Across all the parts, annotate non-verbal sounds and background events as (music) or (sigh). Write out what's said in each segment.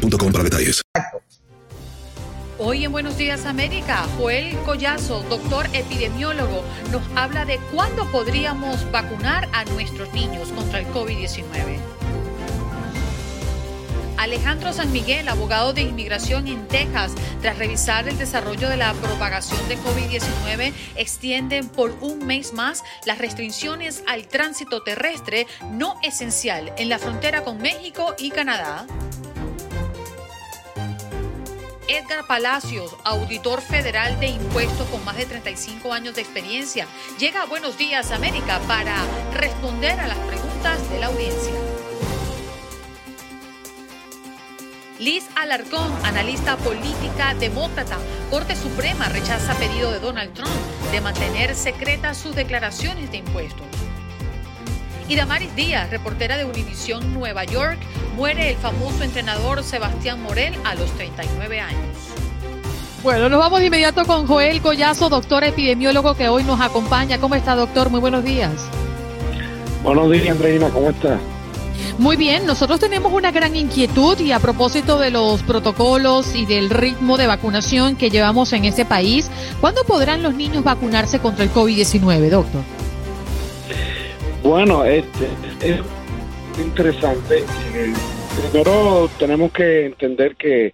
boostmobile para detalles. Hoy en Buenos Días América, Joel Collazo, doctor epidemiólogo, nos habla de cuándo podríamos vacunar a nuestros niños contra el COVID-19. Alejandro San Miguel, abogado de inmigración en Texas, tras revisar el desarrollo de la propagación de COVID-19, extienden por un mes más las restricciones al tránsito terrestre no esencial en la frontera con México y Canadá. Edgar Palacios, auditor federal de impuestos con más de 35 años de experiencia, llega a Buenos Días América para responder a las preguntas de la audiencia. Liz Alarcón, analista política demócrata, Corte Suprema rechaza pedido de Donald Trump de mantener secretas sus declaraciones de impuestos. Y Damaris Díaz, reportera de Univisión Nueva York, muere el famoso entrenador Sebastián Morel a los 39 años. Bueno, nos vamos de inmediato con Joel Collazo, doctor epidemiólogo que hoy nos acompaña. ¿Cómo está, doctor? Muy buenos días. Buenos días, Andreina. ¿Cómo está? Muy bien, nosotros tenemos una gran inquietud y a propósito de los protocolos y del ritmo de vacunación que llevamos en este país, ¿cuándo podrán los niños vacunarse contra el COVID-19, doctor? Bueno, este, es interesante. Eh, primero tenemos que entender que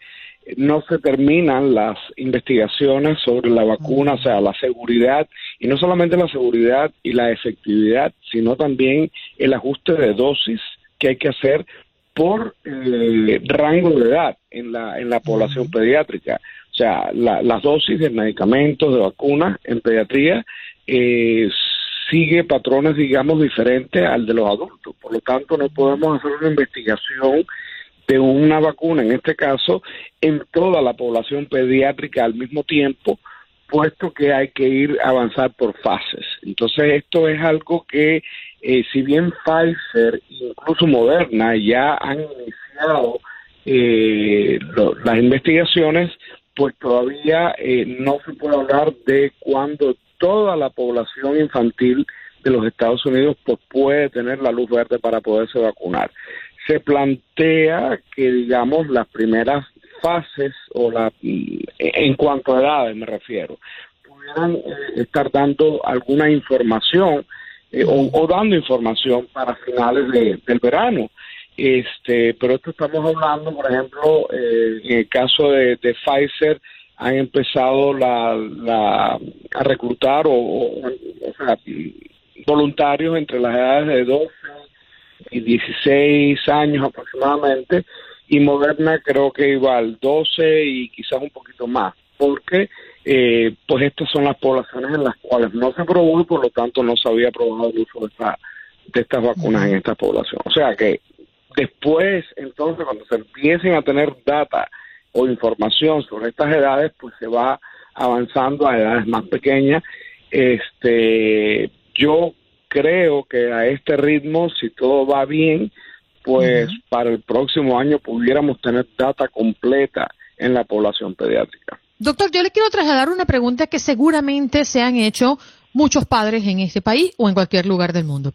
no se terminan las investigaciones sobre la vacuna, o sea, la seguridad, y no solamente la seguridad y la efectividad, sino también el ajuste de dosis que hay que hacer por eh, rango de edad en la, en la población pediátrica. O sea, las dosis de medicamentos, de vacunas en pediatría eh, sigue patrones, digamos, diferentes al de los adultos. Por lo tanto, no podemos hacer una investigación de una vacuna, en este caso, en toda la población pediátrica al mismo tiempo, puesto que hay que ir a avanzar por fases. Entonces, esto es algo que, eh, si bien Pfizer, incluso Moderna, ya han iniciado eh, las investigaciones, pues todavía eh, no se puede hablar de cuándo toda la población infantil de los Estados Unidos pues, puede tener la luz verde para poderse vacunar. Se plantea que, digamos, las primeras fases, o la, en cuanto a edades me refiero, pudieran eh, estar dando alguna información eh, o, dando información para finales del verano. Este, pero esto estamos hablando, por ejemplo, eh, en el caso de Pfizer, han empezado la, a reclutar o, sea, voluntarios entre las edades de 12 y 16 años aproximadamente y Moderna creo que iba al 12 y quizás un poquito más porque eh, pues estas son las poblaciones en las cuales no se probó y por lo tanto no se había probado el uso de, esta, de estas vacunas en esta población. O sea que después, entonces, cuando se empiecen a tener data o información sobre estas edades, pues se va avanzando a edades más pequeñas. Este, yo creo que a este ritmo, si todo va bien, pues para el próximo año pudiéramos tener data completa en la población pediátrica. Doctor, yo le quiero trasladar una pregunta que seguramente se han hecho muchos padres en este país o en cualquier lugar del mundo.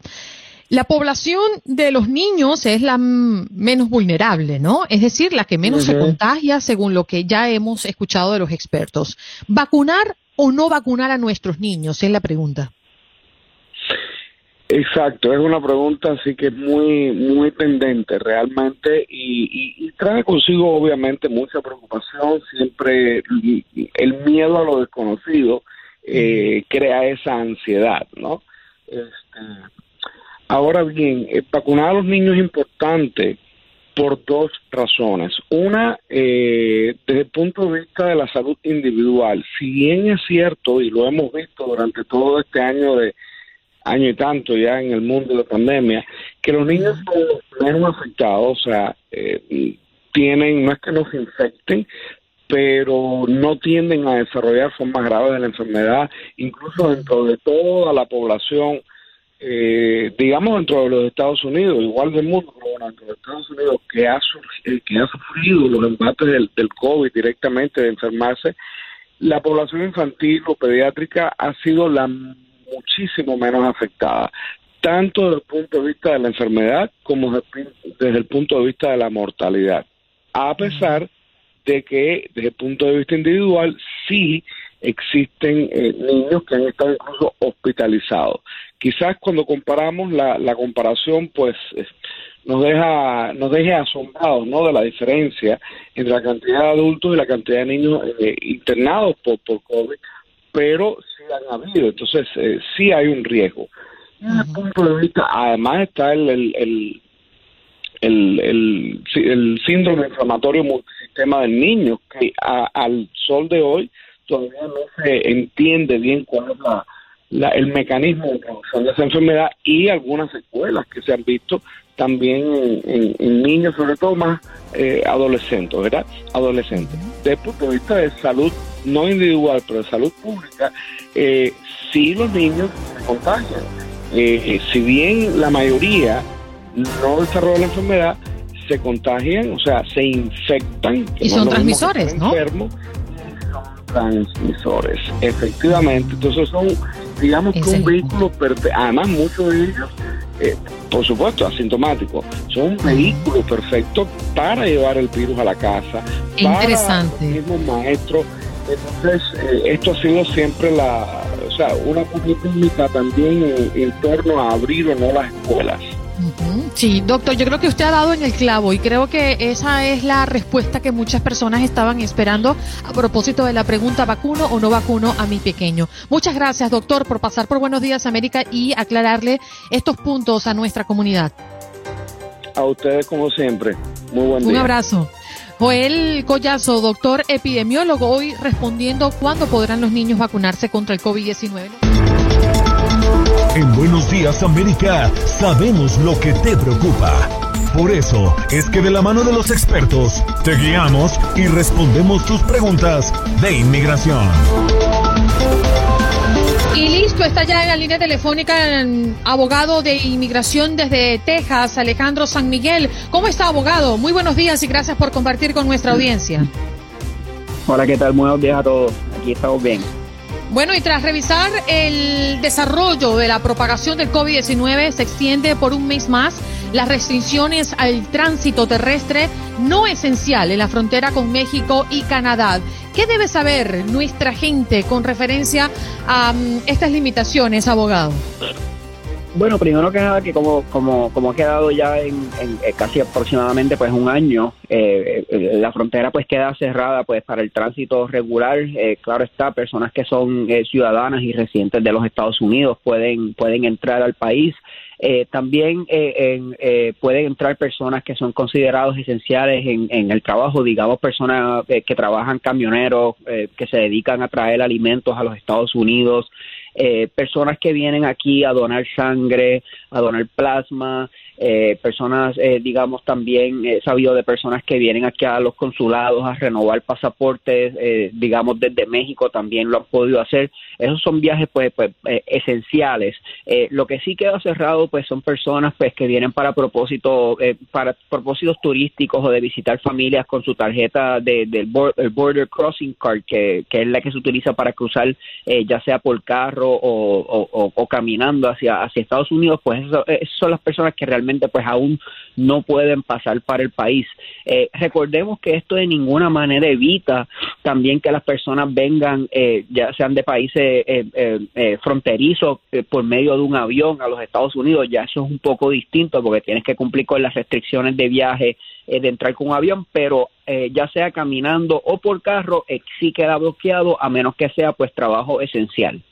La población de los niños es la menos vulnerable, ¿no? Es decir, la que menos se contagia, según lo que ya hemos escuchado de los expertos. ¿Vacunar o no vacunar a nuestros niños? Es la pregunta. Exacto, es una pregunta así que es muy, muy pendente realmente y, trae consigo obviamente mucha preocupación, siempre el miedo a lo desconocido eh, crea esa ansiedad, ¿no? Este, Ahora bien, eh, vacunar a los niños es importante por dos razones. Una, eh, desde el punto de vista de la salud individual, si bien es cierto, y lo hemos visto durante todo este año de año y tanto ya en el mundo de la pandemia, que los niños son los menos afectados, o sea, eh, tienen, no es que no se infecten, pero no tienden a desarrollar formas graves de la enfermedad, incluso dentro de toda la población, eh, digamos dentro de los Estados Unidos, igual del mundo, pero dentro de Estados Unidos, que ha, surgido, que ha sufrido los embates del, del COVID directamente de enfermarse, la población infantil o pediátrica ha sido la muchísimo menos afectada, tanto desde el punto de vista de la enfermedad como desde el punto de vista de la mortalidad. A pesar de que desde el punto de vista individual sí existen eh, niños que han estado incluso hospitalizados. Quizás cuando comparamos la, la comparación, pues nos deja nos deje asombrados no de la diferencia entre la cantidad de adultos y la cantidad de niños eh, internados por, por COVID, pero sí han habido, entonces eh, sí hay un riesgo. Desde el punto de vista, además está el, el, el, el, síndrome inflamatorio multisistema del niño, que al sol de hoy todavía no se entiende bien cuál es la, el mecanismo de producción de esa enfermedad y algunas secuelas que se han visto también en, niños, sobre todo más eh, adolescentes, ¿verdad? Adolescentes. Desde el punto de vista de salud, no individual, pero de salud pública, eh, sí los niños se contagian. Eh, si bien la mayoría no desarrolla la enfermedad, se contagian, o sea, se infectan. Y son transmisores, ¿no? Transmisores, efectivamente. Entonces son, digamos que un vehículo. Además, muchos de ellos eh, por supuesto, asintomáticos. Son un vehículo perfecto para llevar el virus a la casa. Interesante. Para los mismos maestros. Entonces, eh, esto ha sido siempre la, o sea, una política también en, en torno a abrir o no las escuelas. Sí, doctor, yo creo que usted ha dado en el clavo y creo que esa es la respuesta que muchas personas estaban esperando a propósito de la pregunta vacuno o no vacuno a mi pequeño. Muchas gracias, doctor, por pasar por Buenos Días América y aclararle estos puntos a nuestra comunidad. A ustedes como siempre. Muy buen día. Un abrazo. Joel Collazo, doctor epidemiólogo, hoy respondiendo cuándo podrán los niños vacunarse contra el COVID-19. En Buenos Días América sabemos lo que te preocupa. Por eso es que de la mano de los expertos te guiamos y respondemos tus preguntas de inmigración. Y listo, está ya en la línea telefónica el abogado de inmigración desde Texas, Alejandro San Miguel. ¿Cómo está, abogado? Muy buenos días y gracias por compartir con nuestra audiencia. Hola, ¿qué tal? Buenos días a todos. Aquí estamos bien. Bueno, y tras revisar el desarrollo de la propagación del COVID-19, se extiende por un mes más las restricciones al tránsito terrestre no esencial en la frontera con México y Canadá. ¿Qué debe saber nuestra gente con referencia a mm, estas limitaciones, abogado? Bueno, primero que nada, que como, como, como ha quedado ya en, eh, casi aproximadamente pues un año, eh, eh, la frontera pues queda cerrada pues para el tránsito regular. claro está, personas que son ciudadanas y residentes de los Estados Unidos pueden, pueden entrar al país. también pueden entrar personas que son considerados esenciales en, en el trabajo, digamos personas que trabajan camioneros, que se dedican a traer alimentos a los Estados Unidos, eh, personas que vienen aquí a donar sangre, a donar plasma, eh, personas, eh, digamos, también he sabido de personas que vienen aquí a los consulados a renovar pasaportes, eh, digamos, desde México también lo han podido hacer. Esos son viajes, pues, pues esenciales. lo que sí queda cerrado, pues, son personas, pues, que vienen para propósito, para propósitos turísticos o de visitar familias con su tarjeta de, del Border Crossing Card, que, que, es la que se utiliza para cruzar, ya sea por carro o, o, caminando hacia, hacia Estados Unidos, pues, eso, son las personas que realmente pues aún no pueden pasar para el país. Eh, recordemos que esto de ninguna manera evita también que las personas vengan, eh, ya sean de países eh, fronterizos por medio de un avión a los Estados Unidos, ya eso es un poco distinto porque tienes que cumplir con las restricciones de viaje de entrar con un avión, pero ya sea caminando o por carro, sí queda bloqueado a menos que sea pues trabajo esencial.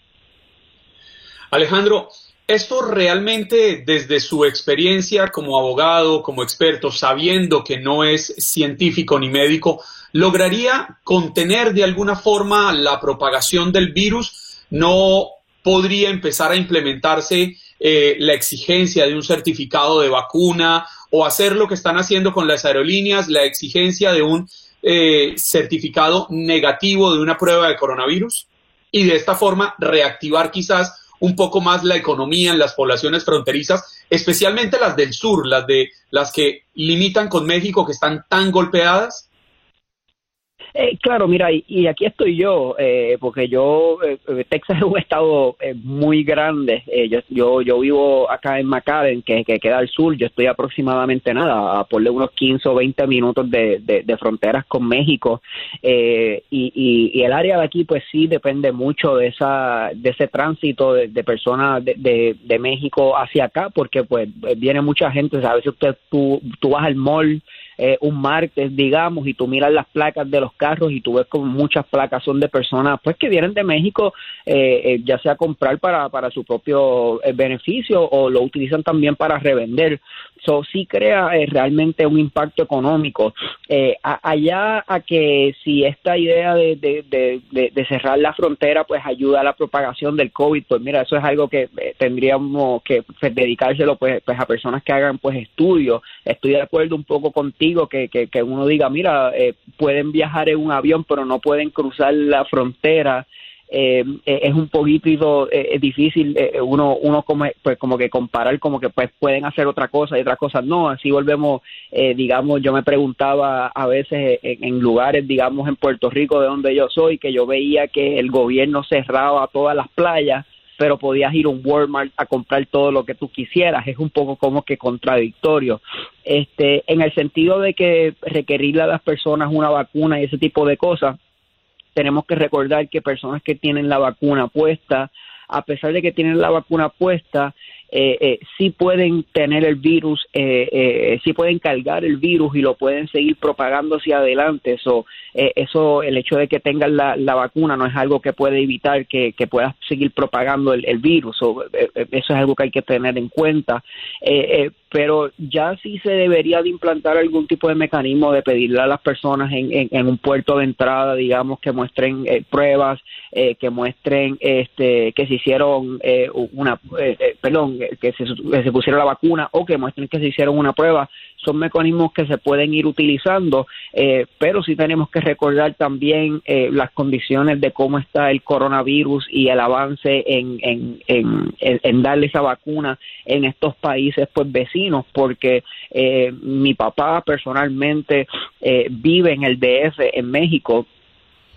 Alejandro, esto realmente desde su experiencia como abogado, como experto, sabiendo que no es científico ni médico, lograría contener de alguna forma la propagación del virus, no podría empezar a implementarse eh, la exigencia de un certificado de vacuna o hacer lo que están haciendo con las aerolíneas, la exigencia de un eh, certificado negativo de una prueba de coronavirus y de esta forma reactivar quizás un poco más la economía en las poblaciones fronterizas, especialmente las del sur, las de las que limitan con México que están tan golpeadas? Eh, claro, mira, y, aquí estoy yo, eh, porque yo, eh, Texas es un estado muy grande. yo, yo, yo vivo acá en McAllen, que, queda al sur. Yo estoy aproximadamente nada, a ponle unos 15 o 20 minutos de, de, fronteras con México. y, y, el área de aquí, pues sí, depende mucho de esa de ese tránsito de, personas de, de, México hacia acá, porque pues viene mucha gente. a veces usted, tú, tú vas al mall eh, un martes, digamos, y tú miras las placas de los carros y tú ves como muchas placas son de personas pues que vienen de México, eh, eh, ya sea comprar para, para su propio beneficio o lo utilizan también para revender. So, sí crea realmente un impacto económico. allá a que si esta idea de, de, de, cerrar la frontera pues ayuda a la propagación del COVID, pues mira, eso es algo que tendríamos que pues, dedicárselo pues, pues a personas que hagan pues estudios. Estoy de acuerdo un poco contigo que, que, uno diga, mira, eh, pueden viajar en un avión, pero no pueden cruzar la frontera. Eh, eh, es un poquito difícil uno uno como pues como que comparar como que pues pueden hacer otra cosa y otras cosas no así volvemos digamos yo me preguntaba a veces en, en, lugares digamos en Puerto Rico de donde yo soy que yo veía que el gobierno cerraba todas las playas pero podías ir a un Walmart a comprar todo lo que tú quisieras. Es un poco como que contradictorio. Este, en el sentido de que requerirle a las personas una vacuna y ese tipo de cosas, tenemos que recordar que personas que tienen la vacuna puesta, a pesar de que tienen la vacuna puesta, eh, eh, sí pueden tener el virus, eh, eh, sí pueden cargar el virus y lo pueden seguir propagando hacia adelante. Eso, eh, eso el hecho de que tengan la, la, vacuna no es algo que puede evitar que, que puedas seguir propagando el, el virus. O, eso es algo que hay que tener en cuenta. pero ya sí se debería de implantar algún tipo de mecanismo de pedirle a las personas en, en, en un puerto de entrada, digamos, que muestren pruebas, que muestren este, que se hicieron una, perdón, que se, que pusieron la vacuna o que muestren que se hicieron una prueba son mecanismos que se pueden ir utilizando, eh, pero sí tenemos que recordar también eh, las condiciones de cómo está el coronavirus y el avance en, en, en, en darle esa vacuna en estos países pues vecinos, porque eh, mi papá personalmente vive en el DF en México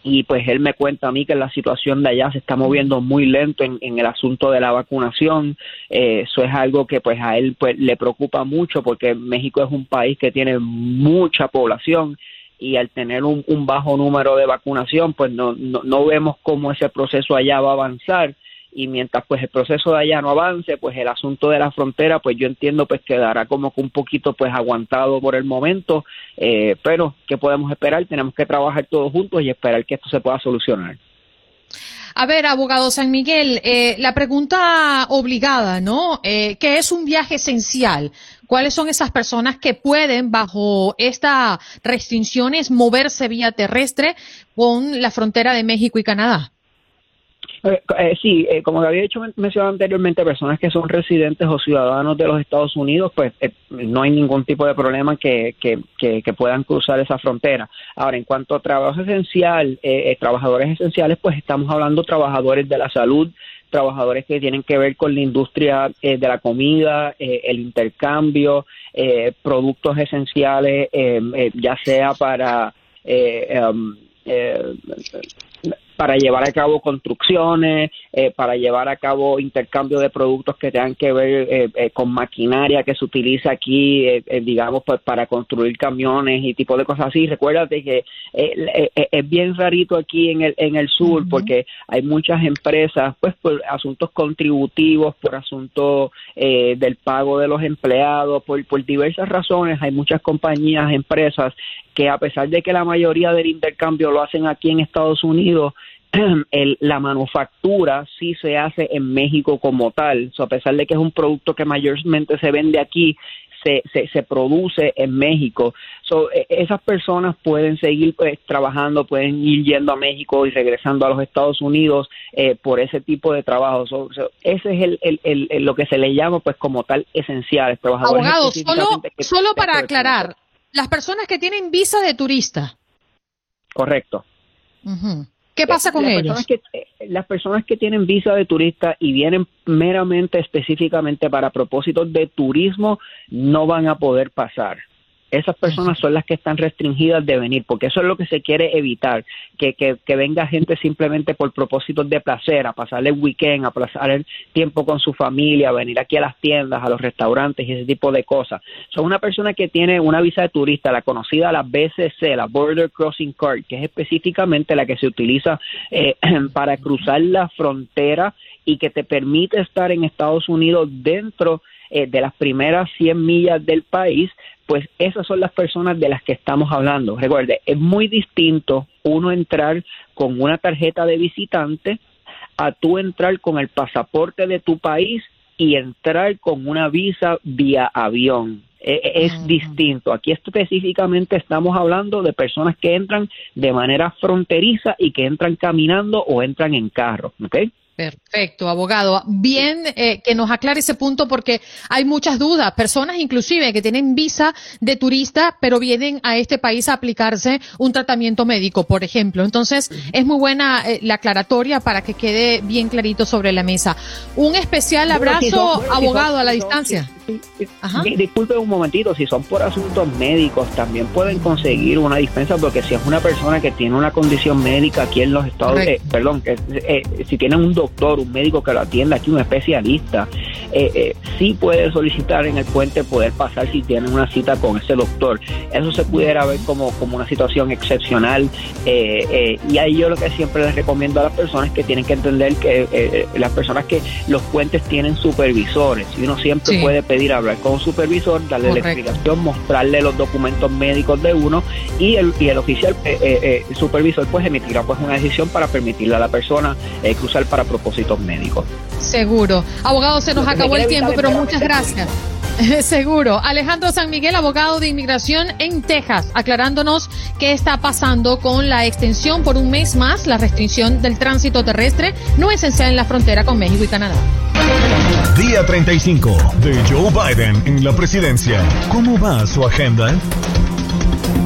y pues él me cuenta a mí que la situación de allá se está moviendo muy lento en, el asunto de la vacunación. Eh, eso es algo que pues a él pues le preocupa mucho porque México es un país que tiene mucha población y al tener un, bajo número de vacunación pues no, no, no vemos cómo ese proceso allá va a avanzar y mientras pues el proceso de allá no avance, pues el asunto de la frontera, pues yo entiendo pues quedará como que un poquito pues aguantado por el momento, eh, pero ¿qué podemos esperar? Tenemos que trabajar todos juntos y esperar que esto se pueda solucionar. A ver, abogado San Miguel, eh, la pregunta obligada, ¿no? Eh, ¿Qué es un viaje esencial? ¿Cuáles son esas personas que pueden, bajo estas restricciones, moverse vía terrestre con la frontera de México y Canadá? Eh, eh, sí, eh, como había dicho mencionado anteriormente, personas que son residentes o ciudadanos de los Estados Unidos, pues eh, no hay ningún tipo de problema que, que, que, puedan cruzar esa frontera. Ahora, en cuanto a trabajo esencial, trabajadores esenciales, pues estamos hablando trabajadores de la salud, trabajadores que tienen que ver con la industria de la comida, el intercambio, productos esenciales, ya sea para um, para llevar a cabo construcciones, eh, para llevar a cabo intercambio de productos que tengan que ver eh, eh, con maquinaria que se utiliza aquí, digamos, pues para construir camiones y tipo de cosas así. Recuérdate que es bien rarito aquí en el, en el sur porque hay muchas empresas, pues por asuntos contributivos, por asuntos del pago de los empleados, por, por diversas razones, hay muchas compañías, empresas que a pesar de que la mayoría del intercambio lo hacen aquí en Estados Unidos, (clears throat) el, la manufactura sí se hace en México como tal. a pesar de que es un producto que mayormente se vende aquí, se, se, produce en México. So, e, esas personas pueden seguir pues, trabajando, pueden ir yendo a México y regresando a los Estados Unidos eh, por ese tipo de trabajo. ese es el, el, lo que se le llama pues como tal esencial. Abogado, solo, solo para aclarar, las personas que tienen visa de turista. Correcto. ¿Qué pasa con ellos? que, eh, las personas que tienen visa de turista y vienen meramente específicamente para propósitos de turismo no van a poder pasar esas personas son las que están restringidas de venir, porque eso es lo que se quiere evitar, que, que, venga gente simplemente por propósitos de placer, a pasar el weekend, a pasar el tiempo con su familia, a venir aquí a las tiendas, a los restaurantes y ese tipo de cosas. Son una persona que tiene una visa de turista, la conocida la BCC, la Border Crossing Card, que es específicamente la que se utiliza eh, (clears throat) para cruzar la frontera y que te permite estar en Estados Unidos dentro eh, de las primeras 100 millas del país, pues esas son las personas de las que estamos hablando. Recuerde, es muy distinto uno entrar con una tarjeta de visitante a tú entrar con el pasaporte de tu país y entrar con una visa vía avión. E, e, es distinto. Aquí específicamente estamos hablando de personas que entran de manera fronteriza y que entran caminando o entran en carro. ¿ok? Perfecto, abogado. Bien eh, que nos aclare ese punto porque hay muchas dudas. Personas inclusive que tienen visa de turista pero vienen a este país a aplicarse un tratamiento médico, por ejemplo. Entonces es muy buena eh, la aclaratoria para que quede bien clarito sobre la mesa. Un especial abrazo, abogado, a la distancia. Disculpe un momentito, si son por asuntos médicos, también pueden conseguir una dispensa porque si es una persona que tiene una condición médica aquí en los Estados Unidos, eh, perdón, que, eh, si tienen un doctor, un médico que lo atienda aquí, un especialista, eh, eh, sí puede solicitar en el puente poder pasar si tienen una cita con ese doctor. Eso se pudiera ver como, como una situación excepcional y ahí yo lo que siempre les recomiendo a las personas que tienen que entender que las personas que los puentes tienen supervisores y uno siempre puede pedir hablar con un supervisor, darle la explicación, mostrarle los documentos médicos de uno y el, y el oficial eh, eh, eh, supervisor pues emitirá pues una decisión para permitirle a la persona cruzar para propósitos médicos. Seguro. Abogado, se nos acabó el tiempo, pero muchas gracias. (laughs) Seguro. Alejandro San Miguel, abogado de inmigración en Texas, aclarándonos qué está pasando con la extensión por un mes más, la restricción del tránsito terrestre no esencial en la frontera con México y Canadá. Día 35 de Joe Biden en la presidencia. ¿Cómo va su agenda?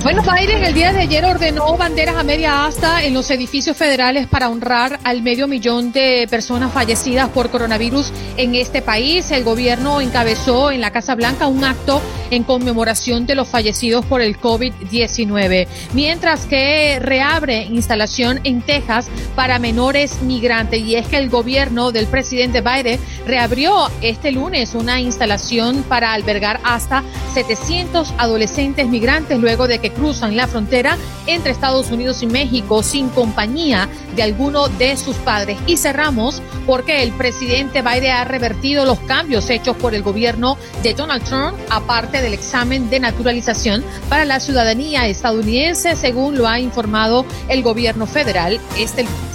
Bueno, Biden el día de ayer ordenó banderas a media asta en los edificios federales para honrar al medio millón de personas fallecidas por coronavirus en este país. El gobierno encabezó en la Casa Blanca un acto en conmemoración de los fallecidos por el COVID-19, mientras que reabre instalación en Texas para menores migrantes. Y es que el gobierno del presidente Biden reabrió este lunes una instalación para albergar hasta 700 adolescentes migrantes luego de que cruzan la frontera entre Estados Unidos y México sin compañía de alguno de sus padres. Y cerramos porque el presidente Biden ha revertido los cambios hechos por el gobierno de Donald Trump, aparte del examen de naturalización para la ciudadanía estadounidense, según lo ha informado el gobierno federal este lunes.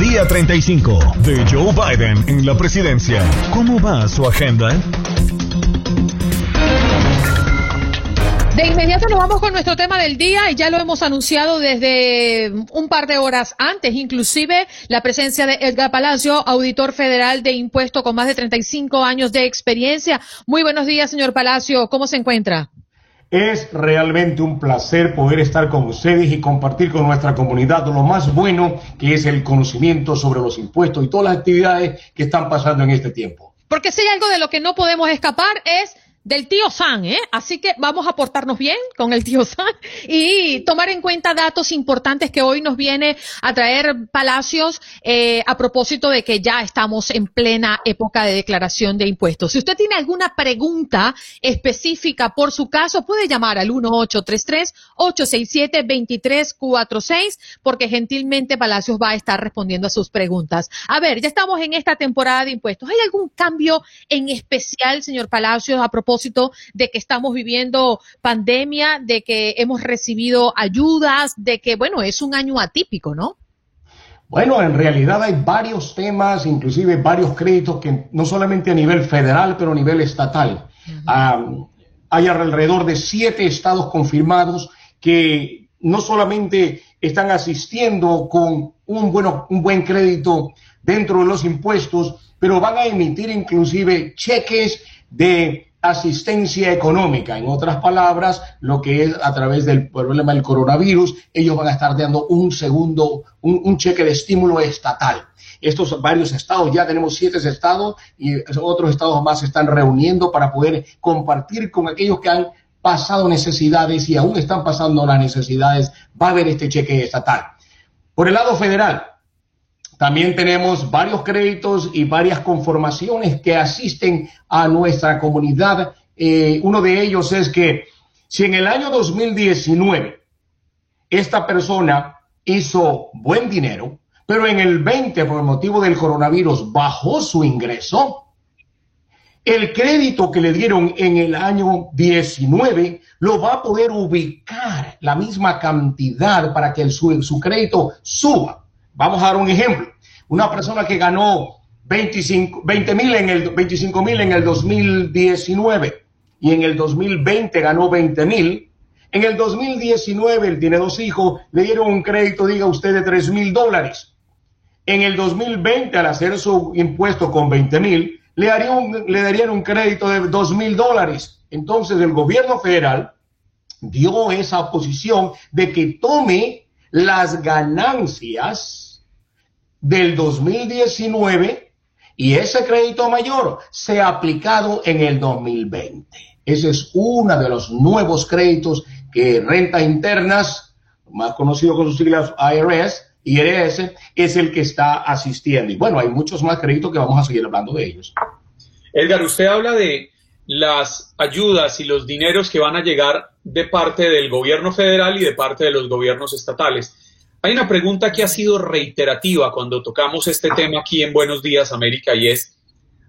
Día 35 de Joe Biden en la presidencia. ¿Cómo va su agenda? De inmediato nos vamos con nuestro tema del día y ya lo hemos anunciado desde un par de horas antes, inclusive la presencia de Edgar Palacio, auditor federal de impuesto con más de 35 años de experiencia. Muy buenos días, señor Palacio. ¿Cómo se encuentra? Es realmente un placer poder estar con ustedes y compartir con nuestra comunidad lo más bueno que es el conocimiento sobre los impuestos y todas las actividades que están pasando en este tiempo. Porque si hay algo de lo que no podemos escapar es del tío San, ¿eh? Así que vamos a portarnos bien con el tío San y tomar en cuenta datos importantes que hoy nos viene a traer Palacios eh, a propósito de que ya estamos en plena época de declaración de impuestos. Si usted tiene alguna pregunta específica por su caso, puede llamar al 1833-867-2346 porque gentilmente Palacios va a estar respondiendo a sus preguntas. A ver, ya estamos en esta temporada de impuestos. ¿Hay algún cambio en especial, señor Palacios, a propósito propósito de que estamos viviendo pandemia, de que hemos recibido ayudas, de que, bueno, es un año atípico, ¿no? Bueno, en realidad hay varios temas, inclusive varios créditos que no solamente a nivel federal, pero a nivel estatal. hay alrededor de siete estados confirmados que no solamente están asistiendo con un, bueno, un buen crédito dentro de los impuestos, pero van a emitir inclusive cheques de asistencia económica. En otras palabras, lo que es a través del problema del coronavirus, ellos van a estar dando un segundo, un, cheque de estímulo estatal. Estos varios estados, ya tenemos siete estados y otros estados más se están reuniendo para poder compartir con aquellos que han pasado necesidades y aún están pasando las necesidades, va a haber este cheque estatal. Por el lado federal, también tenemos varios créditos y varias conformaciones que asisten a nuestra comunidad. Eh, uno de ellos es que si en el año 2019 esta persona hizo buen dinero, pero en el 20 por motivo del coronavirus bajó su ingreso, el crédito que le dieron en el año 19 lo va a poder ubicar la misma cantidad para que el, su, su crédito suba. Vamos a dar un ejemplo. Una persona que ganó 25, 20 mil en el 25 mil en el 2019 y en el 2020 ganó 20 mil. En el 2019 él tiene dos hijos, le dieron un crédito, diga usted, de 3 mil dólares. En el 2020, al hacer su impuesto con 20 mil, le darían un crédito de 2 mil dólares. Entonces el gobierno federal dio esa posición de que tome las ganancias del 2019 y ese crédito mayor sea aplicado en el 2020. Ese es uno de los nuevos créditos que Rentas Internas, más conocido con sus siglas IRS, IRS, es el que está asistiendo. Y bueno, hay muchos más créditos que vamos a seguir hablando de ellos. Edgar, usted habla de las ayudas y los dineros que van a llegar de parte del gobierno federal y de parte de los gobiernos estatales. Hay una pregunta que ha sido reiterativa cuando tocamos este tema aquí en Buenos Días América y es,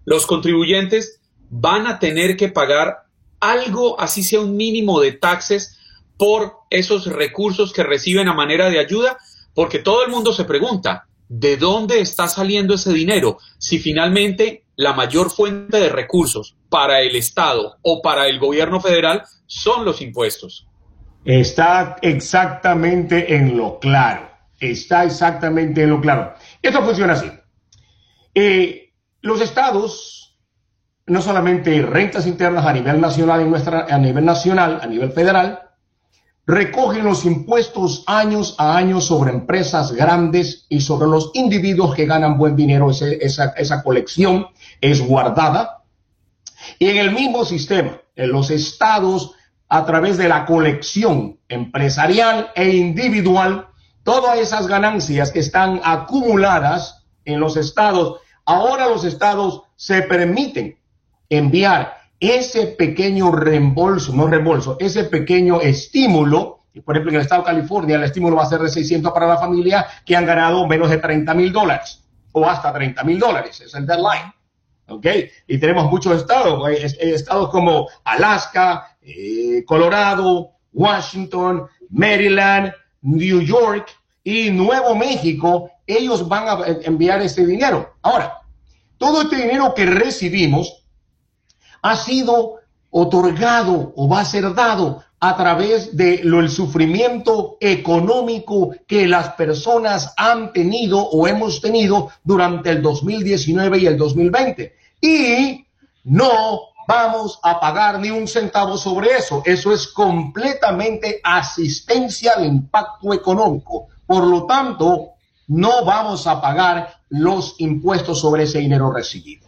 ¿los contribuyentes van a tener que pagar algo, así sea un mínimo de taxes, por esos recursos que reciben a manera de ayuda? Porque todo el mundo se pregunta, ¿de dónde está saliendo ese dinero? Si finalmente la mayor fuente de recursos para el Estado o para el gobierno federal son los impuestos. Está exactamente en lo claro. Está exactamente en lo claro. Esto funciona así. Eh, los estados, no solamente rentas internas a nivel nacional, en nuestra, a nivel nacional, a nivel federal, recogen los impuestos años a años sobre empresas grandes y sobre los individuos que ganan buen dinero. esa, esa colección es guardada. Y en el mismo sistema, en los estados a través de la colección empresarial e individual, todas esas ganancias que están acumuladas en los estados, ahora los estados se permiten enviar ese pequeño reembolso, no reembolso, ese pequeño estímulo, por ejemplo, en el estado de California el estímulo va a ser de 600 para la familia que han ganado menos de 30 mil dólares o hasta 30 mil dólares, es el deadline. ¿Ok? Y tenemos muchos estados, estados como Alaska, eh, Colorado, Washington, Maryland, New York y Nuevo México, ellos van a enviar este dinero. Ahora, todo este dinero que recibimos ha sido otorgado o va a ser dado a través de lo, el sufrimiento económico que las personas han tenido o hemos tenido durante el 2019 y el 2020 y no vamos a pagar ni un centavo sobre eso. Eso es completamente asistencia de impacto económico. Por lo tanto, no vamos a pagar los impuestos sobre ese dinero recibido.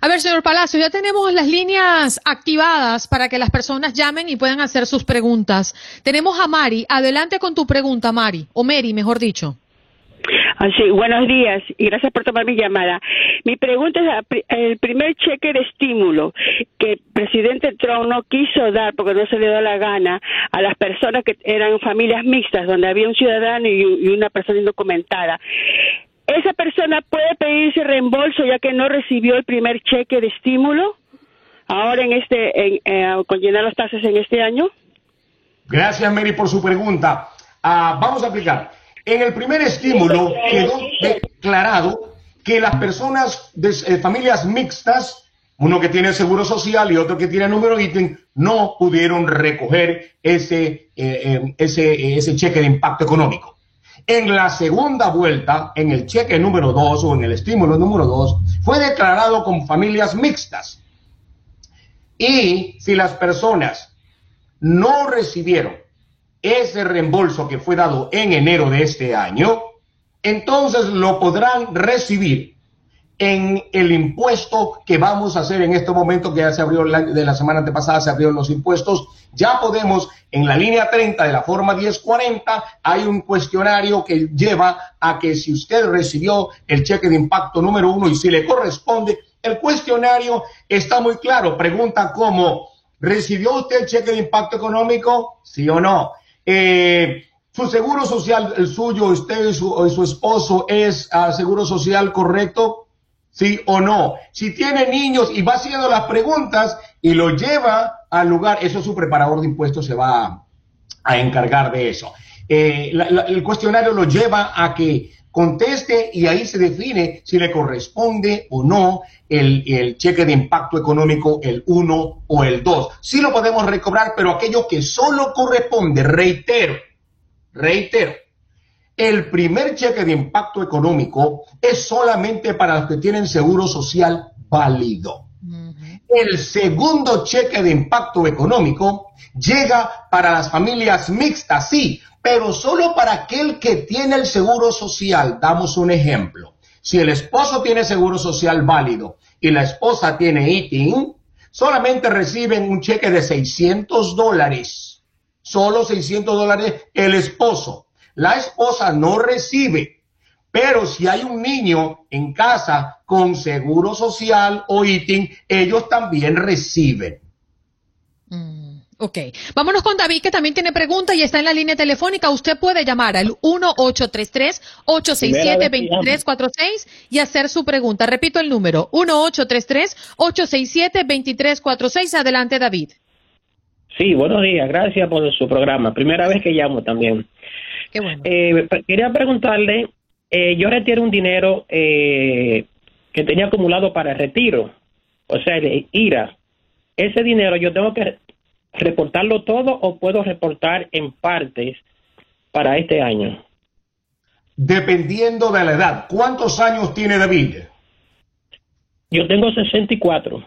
A ver, señor Palacio, ya tenemos las líneas activadas para que las personas llamen y puedan hacer sus preguntas. Tenemos a Mari. Adelante con tu pregunta, Mari, o Mary, mejor dicho. Así, buenos días y gracias por tomar mi llamada. Mi pregunta es el primer cheque de estímulo que el presidente Trump no quiso dar porque no se le dio la gana a las personas que eran familias mixtas, donde había un ciudadano y una persona indocumentada. ¿Esa persona puede pedirse reembolso ya que no recibió el primer cheque de estímulo ahora en este, eh, con llenar las tasas en este año? Gracias, Mary, por su pregunta. Ah, vamos a aplicar. En el primer estímulo quedó declarado que las personas de eh, familias mixtas, uno que tiene seguro social y otro que tiene número ítem, no pudieron recoger ese, eh, ese, ese cheque de impacto económico. En la segunda vuelta, en el cheque número 2 o en el estímulo número 2, fue declarado con familias mixtas. Y si las personas no recibieron ese reembolso que fue dado en enero de este año, entonces lo podrán recibir en el impuesto que vamos a hacer en este momento, que ya se abrió de la semana antepasada, se abrieron los impuestos. Ya podemos, en la línea 30 de la forma 1040, hay un cuestionario que lleva a que si usted recibió el cheque de impacto número uno y si le corresponde, el cuestionario está muy claro. Pregunta cómo, ¿recibió usted el cheque de impacto económico? ¿Sí o no? Eh, su seguro social, el suyo, usted y su, esposo, es uh, seguro social correcto, sí o no. Si tiene niños y va haciendo las preguntas y lo lleva al lugar, eso su preparador de impuestos se va a, encargar de eso. Eh, el cuestionario lo lleva a que conteste y ahí se define si le corresponde o no el, el cheque de impacto económico, el 1 o el 2. Sí lo podemos recobrar, pero aquello que solo corresponde, reitero, reitero, el primer cheque de impacto económico es solamente para los que tienen seguro social válido. El segundo cheque de impacto económico llega para las familias mixtas, sí, pero solo para aquel que tiene el seguro social. Damos un ejemplo. Si el esposo tiene seguro social válido y la esposa tiene ITIN, solamente reciben un cheque de 600 dólares. Solo 600 dólares el esposo. La esposa no recibe. Pero si hay un niño en casa con seguro social o ITIN, ellos también reciben. Ok, vámonos con David que también tiene preguntas y está en la línea telefónica. Usted puede llamar al 1-833-867-2346 y hacer su pregunta. Repito el número, 1-833-867-2346. Adelante, David. Sí, buenos días, gracias por su programa. Primera vez que llamo también. Qué bueno. Eh, quería preguntarle, eh, yo retiro un dinero eh, que tenía acumulado para el retiro, o sea, el IRA. Ese dinero yo tengo que reportarlo todo o puedo reportar en partes para este año. Dependiendo de la edad. ¿Cuántos años tiene David? Yo tengo 64.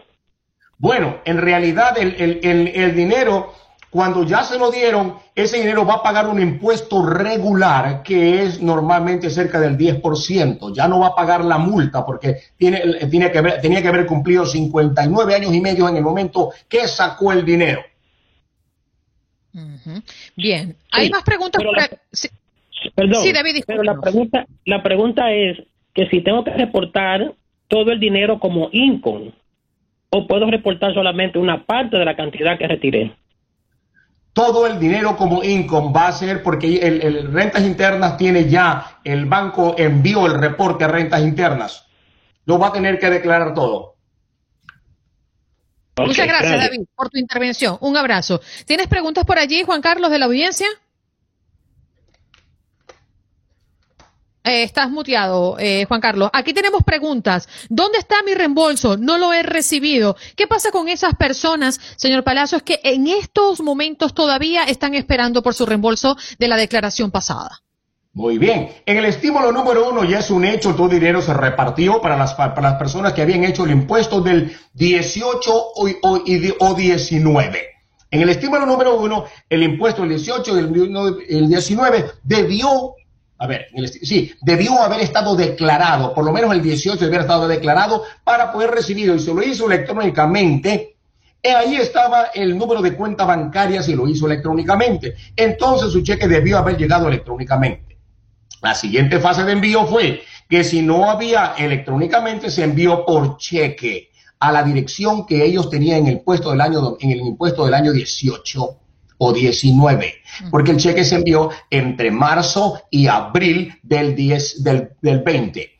Bueno, en realidad el, el, el, el, dinero, cuando ya se lo dieron, ese dinero va a pagar un impuesto regular que es normalmente cerca del 10%. Ya no va a pagar la multa porque tiene, tiene que haber, tenía que haber cumplido 59 años y medio en el momento que sacó el dinero. Uh -huh. Bien, hay sí, más preguntas. Pero la, sí. Perdón, sí, David, pero la pregunta, la pregunta es que si tengo que reportar todo el dinero como income o puedo reportar solamente una parte de la cantidad que retiré? Todo el dinero como income va a ser porque el, el, rentas internas tiene ya, el banco envió el reporte a rentas internas. Lo va a tener que declarar todo. Okay, Muchas gracias, gracias, David, por tu intervención. Un abrazo. ¿Tienes preguntas por allí, Juan Carlos, de la audiencia? Eh, estás muteado, eh, Juan Carlos. Aquí tenemos preguntas. ¿Dónde está mi reembolso? No lo he recibido. ¿Qué pasa con esas personas, señor Palacios, que en estos momentos todavía están esperando por su reembolso de la declaración pasada? Muy bien. En el estímulo número uno ya es un hecho, todo dinero se repartió para las, para las personas que habían hecho el impuesto del 18 o, o, o 19. En el estímulo número uno, el impuesto del 18 y el, el 19 debió a ver, sí, debió haber estado declarado, por lo menos el 18 debió haber estado declarado para poder recibirlo y se lo hizo electrónicamente. Y ahí estaba el número de cuenta bancaria si lo hizo electrónicamente. Entonces su cheque debió haber llegado electrónicamente. La siguiente fase de envío fue que si no había electrónicamente se envió por cheque a la dirección que ellos tenían en el puesto del año en el impuesto del año 18 o 19, porque el cheque se envió entre marzo y abril del, 10, del, del 20.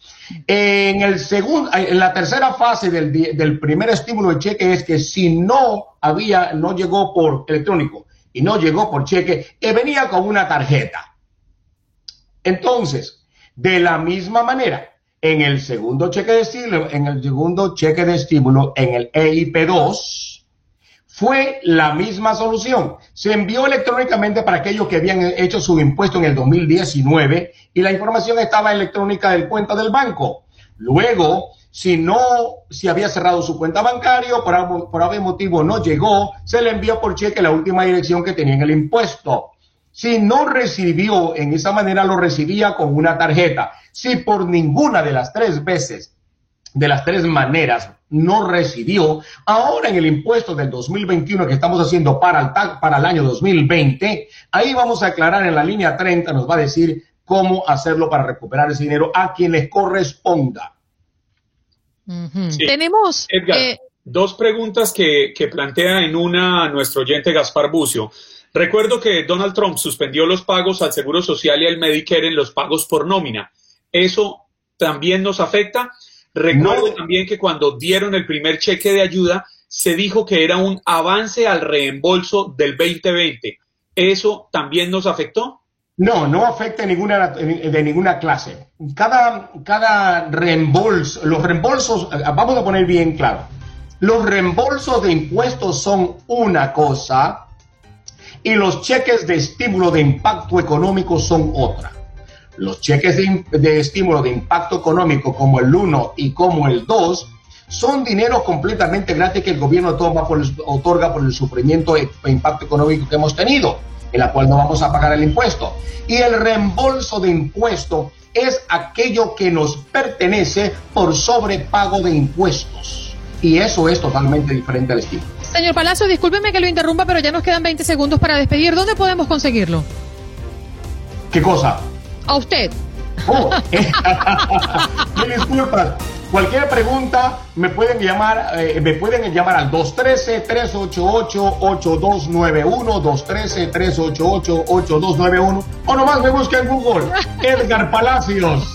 En, el segundo, en la tercera fase del, del primer estímulo de cheque es que si no había, no llegó por electrónico y no llegó por cheque, que venía con una tarjeta. Entonces, De la misma manera, en el segundo cheque de estímulo, en el segundo cheque de estímulo, en el EIP2, fue la misma solución. Se envió electrónicamente para aquellos que habían hecho su impuesto en el 2019 y la información estaba electrónica del cuenta del banco. Luego, si no, si había cerrado su cuenta bancaria por, algún- por algún motivo no llegó, se le envió por cheque la última dirección que tenía en el impuesto. Si no recibió en esa manera, lo recibía con una tarjeta. Si por ninguna de las tres veces, de las tres maneras, no recibió, ahora en el impuesto del 2021 que estamos haciendo para el, ta- para el año 2020, ahí vamos a aclarar en la línea 30, nos va a decir cómo hacerlo para recuperar ese dinero a quien les corresponda. Sí. Tenemos. Edgar, eh, dos preguntas que, que plantea en una nuestro oyente Gaspar Bucio. Recuerdo que Donald Trump suspendió los pagos al Seguro Social y al Medicare en los pagos por nómina. ¿Eso también nos afecta? Recuerdo No. también que cuando dieron el primer cheque de ayuda, se dijo que era un avance al reembolso del 2020. ¿Eso también nos afectó? No, no afecta ninguna, de ninguna clase. Cada, cada reembolso, los reembolsos, vamos a poner bien claro, los reembolsos de impuestos son una cosa y los cheques de estímulo de impacto económico son otra. Los cheques de, de estímulo de impacto económico como el 1 y como el 2 son dinero completamente gratis que el gobierno toma por otorga por el sufrimiento e e impacto económico que hemos tenido, en la cual no vamos a pagar el impuesto. Y el reembolso de impuesto es aquello que nos pertenece por sobrepago de impuestos. Y eso es totalmente diferente al estímulo. Señor Palacio, discúlpeme que lo interrumpa, pero ya nos quedan 20 segundos para despedir. ¿Dónde podemos conseguirlo? ¿Qué cosa? A usted. Oh, (laughs) (laughs) mil disculpas. Cualquier pregunta me pueden llamar, eh, me pueden llamar al 213-388-8291, 213-388-8291, o nomás me busca en Google, (laughs) Edgar Palacios.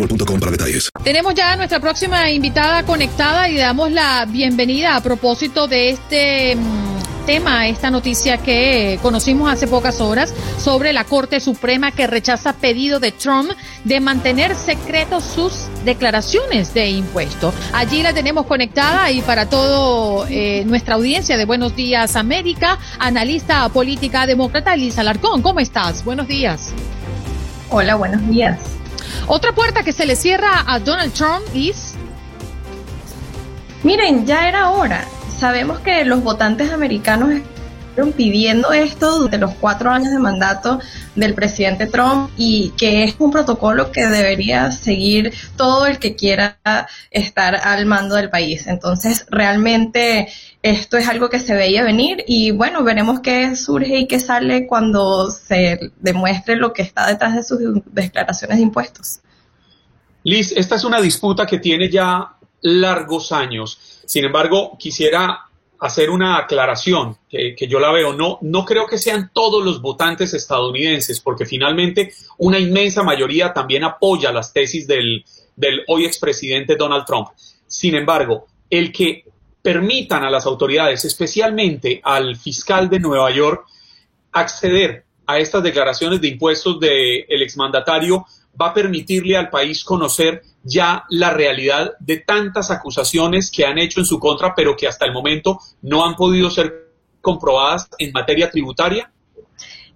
boostmobile.com para detalles. Tenemos ya a nuestra próxima invitada conectada y le damos la bienvenida a propósito de este mm, tema, esta noticia que conocimos hace pocas horas sobre la Corte Suprema que rechaza pedido de Trump de mantener secretos sus declaraciones de impuesto. Allí la tenemos conectada y para todo eh, nuestra audiencia de Buenos Días América, analista política demócrata Lisa Alarcón. ¿Cómo estás? Buenos días. Hola, buenos días. Otra puerta que se le cierra a Donald Trump es Miren, ya era hora. Sabemos que los votantes americanos pidiendo esto durante los cuatro años de mandato del presidente Trump y que es un protocolo que debería seguir todo el que quiera estar al mando del país. Entonces, realmente esto es algo que se veía venir y bueno, veremos qué surge y qué sale cuando se demuestre lo que está detrás de sus declaraciones de impuestos. Liz, esta es una disputa que tiene ya largos años. Sin embargo, quisiera hacer una aclaración que, yo la veo. No, no creo que sean todos los votantes estadounidenses, porque finalmente una inmensa mayoría también apoya las tesis del, del hoy expresidente Donald Trump. Sin embargo, el que permitan a las autoridades, especialmente al fiscal de Nueva York, acceder a estas declaraciones de impuestos del de exmandatario va a permitirle al país conocer ya la realidad de tantas acusaciones que han hecho en su contra, pero que hasta el momento no han podido ser comprobadas en materia tributaria?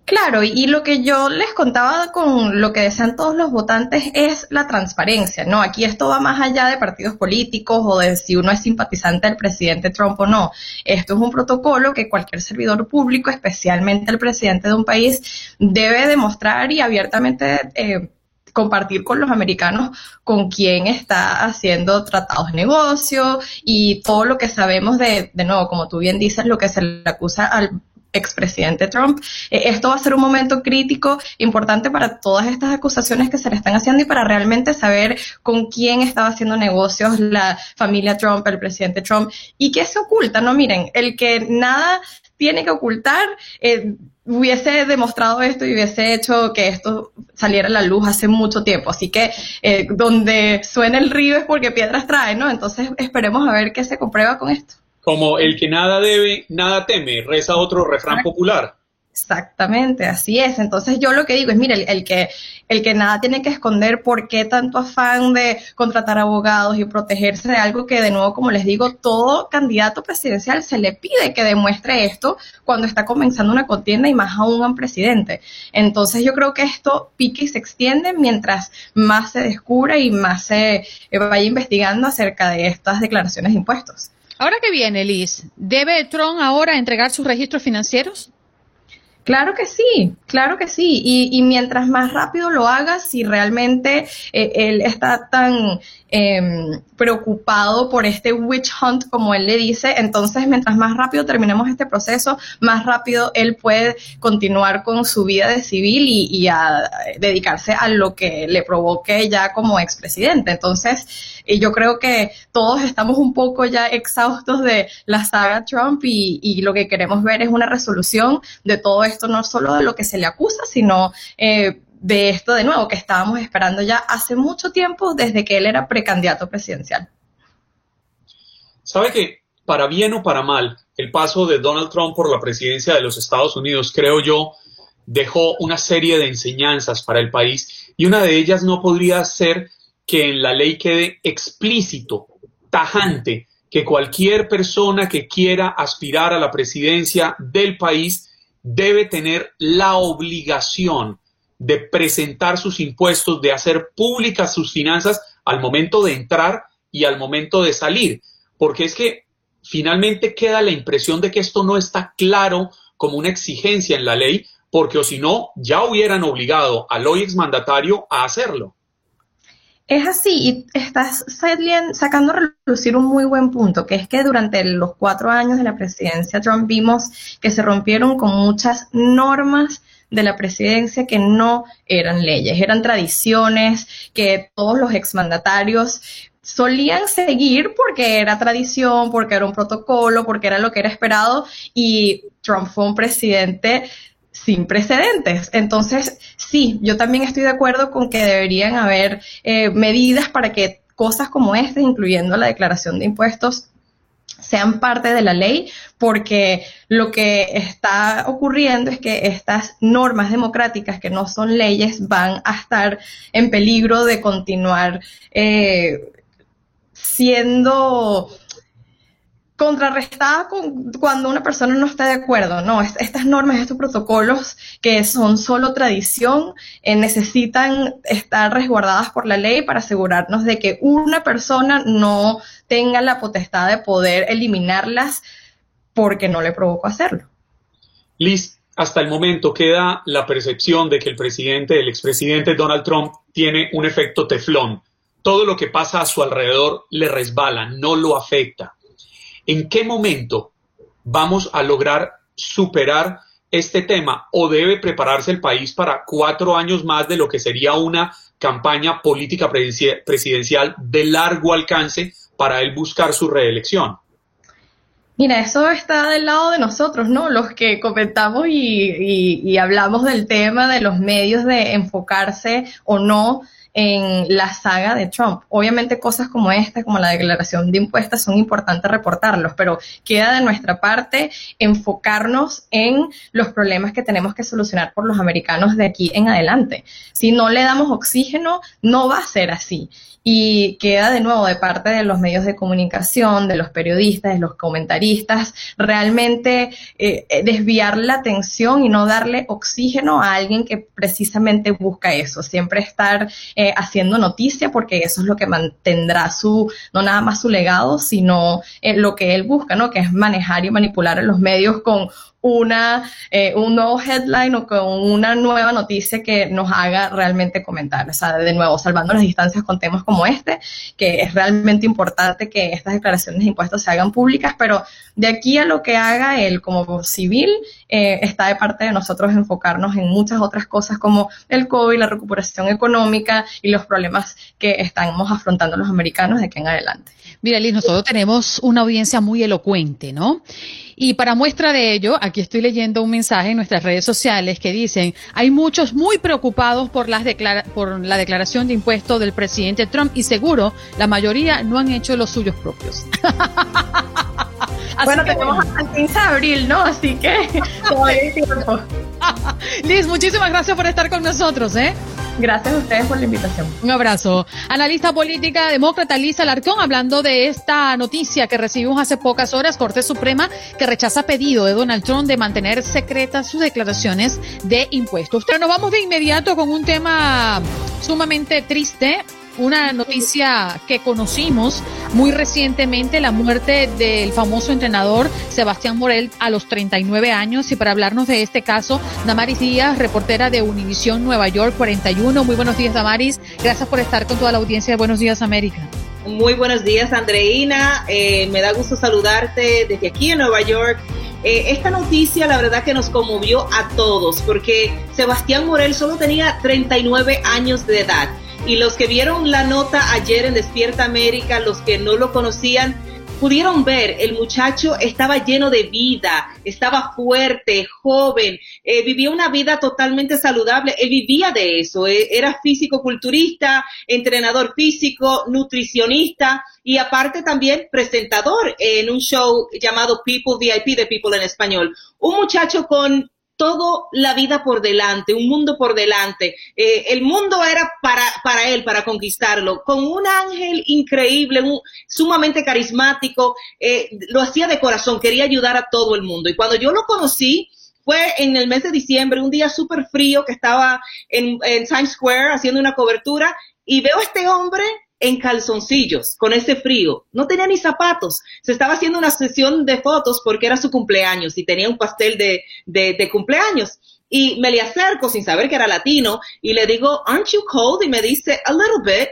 Claro, y lo que yo les contaba con lo que desean todos los votantes es la transparencia, ¿no? Aquí esto va más allá de partidos políticos o de si uno es simpatizante del presidente Trump o no. Esto es un protocolo que cualquier servidor público, especialmente el presidente de un país, debe demostrar y abiertamente eh, compartir con los americanos con quién está haciendo tratados de negocio y todo lo que sabemos de, de nuevo, como tú bien dices, lo que se le acusa al expresidente Trump. Eh, esto va a ser un momento crítico, importante para todas estas acusaciones que se le están haciendo y para realmente saber con quién estaba haciendo negocios la familia Trump, el presidente Trump, y qué se oculta, ¿no? Miren, el que nada tiene que ocultar, eh, hubiese demostrado esto y hubiese hecho que esto saliera a la luz hace mucho tiempo. Así que eh, donde suena el río es porque piedras trae, ¿no? Entonces esperemos a ver qué se comprueba con esto. Como el que nada debe, nada teme, reza otro refrán popular. Exactamente, así es. Entonces yo lo que digo es, mire, el, que el que nada tiene que esconder por qué tanto afán de contratar abogados y protegerse de algo que de nuevo, como les digo, todo candidato presidencial se le pide que demuestre esto cuando está comenzando una contienda y más aún a un presidente. Entonces yo creo que esto pique y se extiende mientras más se descubra y más se eh, vaya investigando acerca de estas declaraciones de impuestos. Ahora que viene, Liz, ¿debe Trump ahora entregar sus registros financieros? Claro que sí, claro que sí. Y, mientras más rápido lo hagas, si realmente eh, él está tan Em, preocupado por este witch hunt, como él le dice. Entonces, mientras más rápido terminemos este proceso, más rápido él puede continuar con su vida de civil y, a dedicarse a lo que le provoque ya como expresidente. Entonces, yo creo que todos estamos un poco ya exhaustos de la saga Trump y, lo que queremos ver es una resolución de todo esto, no solo de lo que se le acusa, sino eh, de esto de nuevo que estábamos esperando ya hace mucho tiempo desde que él era precandidato presidencial. ¿Sabe que para bien o para mal, el paso de Donald Trump por la presidencia de los Estados Unidos, creo yo, dejó una serie de enseñanzas para el país y una de ellas no podría ser que en la ley quede explícito, tajante, que cualquier persona que quiera aspirar a la presidencia del país debe tener la obligación de presentar sus impuestos, de hacer públicas sus finanzas al momento de entrar y al momento de salir. Porque es que finalmente queda la impresión de que esto no está claro como una exigencia en la ley, porque o si no, ya hubieran obligado al hoy exmandatario a hacerlo. Es así, y estás sacando a relucir un muy buen punto, que es que durante los cuatro años de la presidencia Trump vimos que se rompieron con muchas normas de la presidencia que no eran leyes, eran tradiciones que todos los exmandatarios solían seguir porque era tradición, porque era un protocolo, porque era lo que era esperado y Trump fue un presidente sin precedentes. Entonces, sí, yo también estoy de acuerdo con que deberían haber eh, medidas para que cosas como esta, incluyendo la declaración de impuestos, sean parte de la ley, porque lo que está ocurriendo es que estas normas democráticas que no son leyes van a estar en peligro de continuar eh, siendo contrarrestada con, cuando una persona no está de acuerdo. No, estas normas, estos protocolos que son solo tradición, eh, necesitan estar resguardadas por la ley para asegurarnos de que una persona no tenga la potestad de poder eliminarlas porque no le provocó hacerlo. Liz, hasta el momento queda la percepción de que el presidente, el expresidente Donald Trump, tiene un efecto teflón. Todo lo que pasa a su alrededor le resbala, no lo afecta. ¿En qué momento vamos a lograr superar este tema o debe prepararse el país para cuatro años más de lo que sería una campaña política presidencial de largo alcance para él buscar su reelección? Mira, eso está del lado de nosotros, ¿no? Los que comentamos y, y hablamos del tema de los medios de enfocarse o no en la saga de Trump. Obviamente cosas como esta, como la declaración de impuestos, son importantes reportarlos, pero queda de nuestra parte enfocarnos en los problemas que tenemos que solucionar por los americanos de aquí en adelante. Si no le damos oxígeno, no va a ser así. Y queda de nuevo de parte de los medios de comunicación, de los periodistas, de los comentaristas, realmente eh, desviar la atención y no darle oxígeno a alguien que precisamente busca eso, siempre estar eh, haciendo noticia porque eso es lo que mantendrá su, no nada más su legado, sino eh, lo que él busca, ¿no? Que es manejar y manipular a los medios con una, eh, un nuevo headline o con una nueva noticia que nos haga realmente comentar. O sea, de nuevo, salvando las distancias con temas como este, que es realmente importante que estas declaraciones de impuestos se hagan públicas, pero de aquí a lo que haga él como civil, eh, está de parte de nosotros enfocarnos en muchas otras cosas como el COVID, la recuperación económica y los problemas que estamos afrontando los americanos de aquí en adelante. Mira, Liz, nosotros tenemos una audiencia muy elocuente, ¿no? Y para muestra de ello, aquí estoy leyendo un mensaje en nuestras redes sociales que dicen, hay muchos muy preocupados por, las por la declaración de impuestos del presidente Trump y seguro la mayoría no han hecho los suyos propios. (laughs) bueno, tenemos hasta el 15 de abril, ¿no? Así que (laughs) todavía hay tiempo. (laughs) Liz, muchísimas gracias por estar con nosotros, ¿eh? Gracias a ustedes por la invitación. Un abrazo. Analista política demócrata Liz Alarcón, hablando de esta noticia que recibimos hace pocas horas, Corte Suprema que rechaza pedido de Donald Trump de mantener secretas sus declaraciones de impuestos. Pero nos vamos de inmediato con un tema sumamente triste una noticia que conocimos muy recientemente, la muerte del famoso entrenador Sebastián Morel a los 39 años. Y para hablarnos de este caso, Damaris Díaz, reportera de Univisión Nueva York 41. Muy buenos días, Damaris. Gracias por estar con toda la audiencia de Buenos Días América. Muy buenos días, Andreina. Eh, me da gusto saludarte desde aquí en Nueva York. Eh, esta noticia, la verdad que nos conmovió a todos, porque Sebastián Morel solo tenía 39 años de edad y los que vieron la nota ayer en Despierta América, los que no lo conocían, pudieron ver, el muchacho estaba lleno de vida, estaba fuerte, joven, eh, vivía una vida totalmente saludable, él vivía de eso, eh, era físico-culturista, entrenador físico, nutricionista y aparte también presentador en un show llamado People VIP de People en español. Un muchacho con todo la vida por delante, un mundo por delante. Eh, el mundo era para, para él, para conquistarlo, con un ángel increíble, sumamente carismático, eh, lo hacía de corazón, quería ayudar a todo el mundo. Y cuando yo lo conocí, fue en el mes de diciembre, un día súper frío que estaba en, en Times Square haciendo una cobertura y veo a este hombre en calzoncillos, con ese frío. No tenía ni zapatos. Se estaba haciendo una sesión de fotos porque era su cumpleaños y tenía un pastel de, de, cumpleaños. Y me le acerco sin saber que era latino y le digo, aren't you cold? Y me dice, a little bit.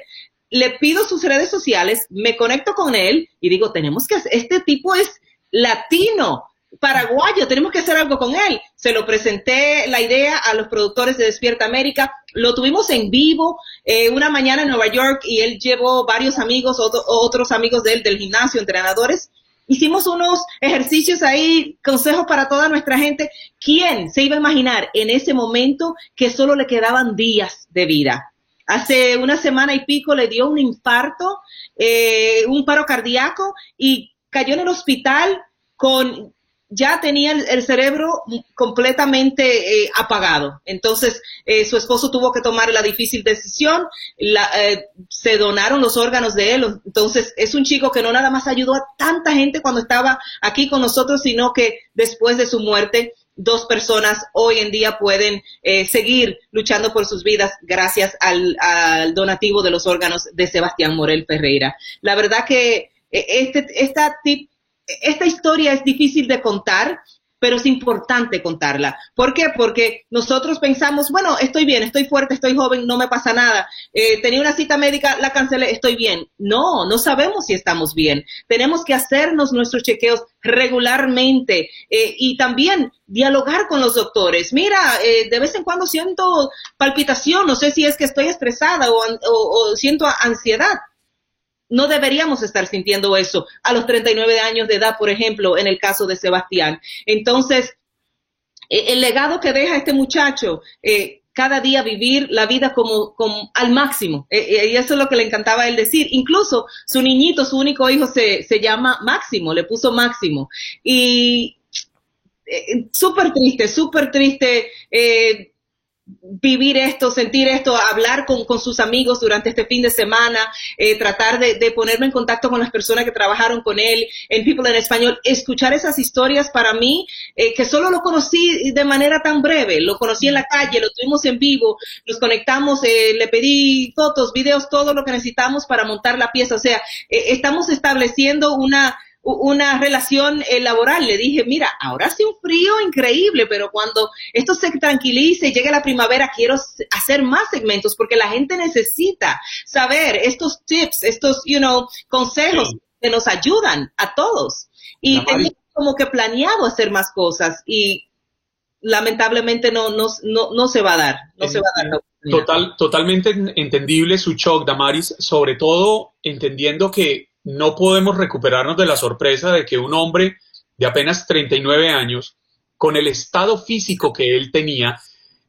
Le pido sus redes sociales, me conecto con él y digo, tenemos que este tipo es latino paraguayo, tenemos que hacer algo con él. Se lo presenté la idea a los productores de Despierta América, lo tuvimos en vivo eh, una mañana en Nueva York y él llevó varios amigos, otros amigos de él del gimnasio, entrenadores. Hicimos unos ejercicios ahí, consejos para toda nuestra gente. ¿Quién se iba a imaginar en ese momento que solo le quedaban días de vida? Hace una semana y pico le dio un infarto, eh, un paro cardíaco y cayó en el hospital con ya tenía el, cerebro completamente eh, apagado. Entonces, eh, su esposo tuvo que tomar la difícil decisión, eh, se donaron los órganos de él. Entonces, es un chico que no nada más ayudó a tanta gente cuando estaba aquí con nosotros, sino que después de su muerte, dos personas hoy en día pueden seguir luchando por sus vidas gracias al, al donativo de los órganos de Sebastián Morel Ferreira. La verdad que este, esta tip esta historia es difícil de contar, pero es importante contarla. ¿Por qué? Porque nosotros pensamos, bueno, estoy bien, estoy fuerte, estoy joven, no me pasa nada. Eh, tenía una cita médica, la cancelé, estoy bien. No, no sabemos si estamos bien. Tenemos que hacernos nuestros chequeos regularmente eh, y también dialogar con los doctores. Mira, eh, de vez en cuando siento palpitación, no sé si es que estoy estresada o siento ansiedad no deberíamos estar sintiendo eso a los 39 años de edad, por ejemplo, en el caso de Sebastián. Entonces, e, el legado que deja este muchacho, eh, cada día vivir la vida como, al máximo. E, e, y eso es lo que le encantaba él decir. Incluso su niñito, su único hijo, se, se llama Máximo, le puso Máximo. Y eh, súper triste, súper triste. Eh, vivir esto, sentir esto, hablar con, sus amigos durante este fin de semana, eh, tratar de, ponerme en contacto con las personas que trabajaron con él en People en Español, escuchar esas historias para mí, eh, que solo lo conocí de manera tan breve, lo conocí en la calle, lo tuvimos en vivo, nos conectamos, eh, le pedí fotos, videos, todo lo que necesitamos para montar la pieza, o sea, estamos estableciendo una una relación eh, laboral. Le dije, mira, ahora hace un frío increíble, pero cuando esto se tranquilice y llegue la primavera, quiero hacer más segmentos porque la gente necesita saber estos tips, estos, you know, consejos que nos ayudan a todos. Y tengo como que planeado hacer más cosas y lamentablemente no, no, no, se va a dar, no se va a dar. Total, totalmente entendible su shock, Damaris, sobre todo entendiendo que no podemos recuperarnos de la sorpresa de que un hombre de apenas 39 años, con el estado físico que él tenía,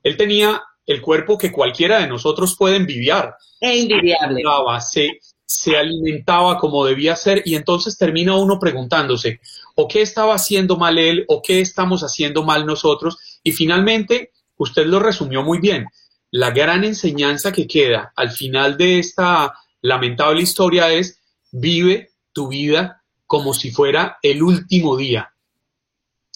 él tenía el cuerpo que cualquiera de nosotros puede envidiar. Es envidiable. Se, se alimentaba como debía ser y entonces termina uno preguntándose, ¿o qué estaba haciendo mal él o qué estamos haciendo mal nosotros? Y finalmente, usted lo resumió muy bien. La gran enseñanza que queda al final de esta lamentable historia es vive tu vida como si fuera el último día.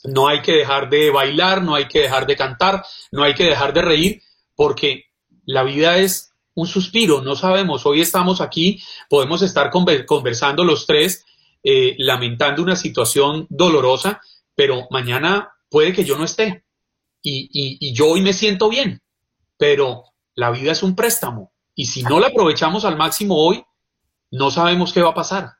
No hay que dejar de bailar, no hay que dejar de cantar, no hay que dejar de reír, porque la vida es un suspiro, no sabemos, hoy estamos aquí, podemos estar conversando los tres, eh, lamentando una situación dolorosa, pero mañana puede que yo no esté. Y, y yo hoy me siento bien, pero la vida es un préstamo. Y si no la aprovechamos al máximo hoy, no sabemos qué va a pasar.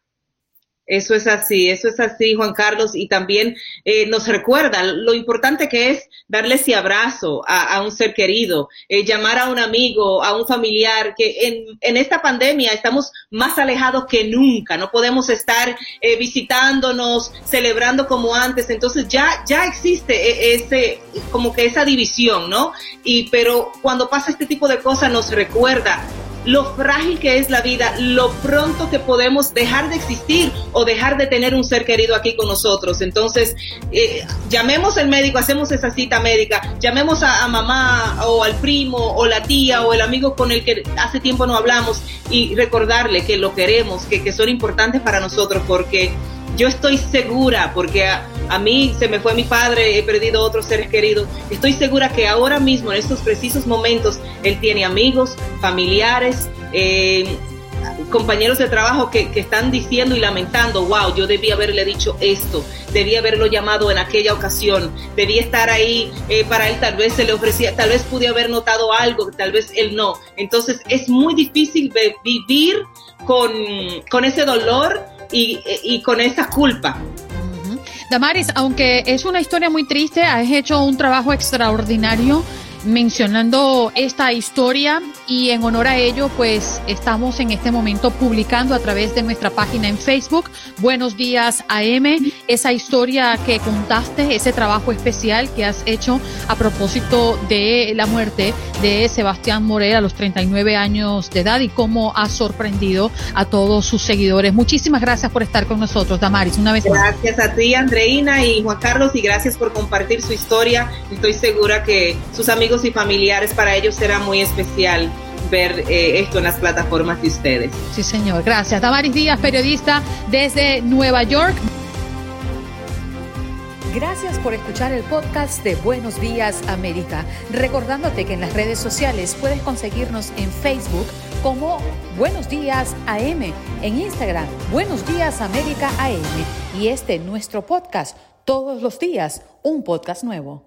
Eso es así, eso es así, Juan Carlos, y también eh, nos recuerda lo importante que es darle ese abrazo a, un ser querido, eh, llamar a un amigo, a un familiar, que en, en, esta pandemia estamos más alejados que nunca, no podemos estar eh, visitándonos, celebrando como antes, entonces ya, ya existe e, ese, como que esa división, ¿no? Y, pero cuando pasa este tipo de cosas nos recuerda lo frágil que es la vida, lo pronto que podemos dejar de existir o dejar de tener un ser querido aquí con nosotros. Entonces, eh, llamemos al médico, hacemos esa cita médica, llamemos a, mamá o al primo o la tía o el amigo con el que hace tiempo no hablamos y recordarle que lo queremos, que, que son importantes para nosotros porque yo estoy segura, porque a, mí se me fue mi padre, he perdido otros seres queridos, estoy segura que ahora mismo, en estos precisos momentos, él tiene amigos, familiares, eh, compañeros de trabajo que, están diciendo y lamentando, wow, yo debí haberle dicho esto, debí haberlo llamado en aquella ocasión, debí estar ahí eh, para él, tal vez se le ofrecía, tal vez pude haber notado algo, tal vez él no. Entonces es muy difícil vivir con, con ese dolor y, con esa culpa. Damaris, aunque es una historia muy triste, has hecho un trabajo extraordinario mencionando esta historia y en honor a ello, pues estamos en este momento publicando a través de nuestra página en Facebook, Buenos Días AM, esa historia que contaste, ese trabajo especial que has hecho a propósito de la muerte de Sebastián Morel a los 39 años de edad y cómo ha sorprendido a todos sus seguidores. Muchísimas gracias por estar con nosotros, Damaris, una vez más. Gracias a ti, Andreina y Juan Carlos, y gracias por compartir su historia. Estoy segura que sus amigos y familiares, para ellos será muy especial ver eh, esto en las plataformas de ustedes. Sí, señor. Gracias. Damaris Díaz, periodista desde Nueva York. Gracias por escuchar el podcast de Buenos Días América. Recordándote que en las redes sociales puedes conseguirnos en Facebook como Buenos Días AM, en Instagram Buenos Días América AM y este nuestro podcast todos los días, un podcast nuevo.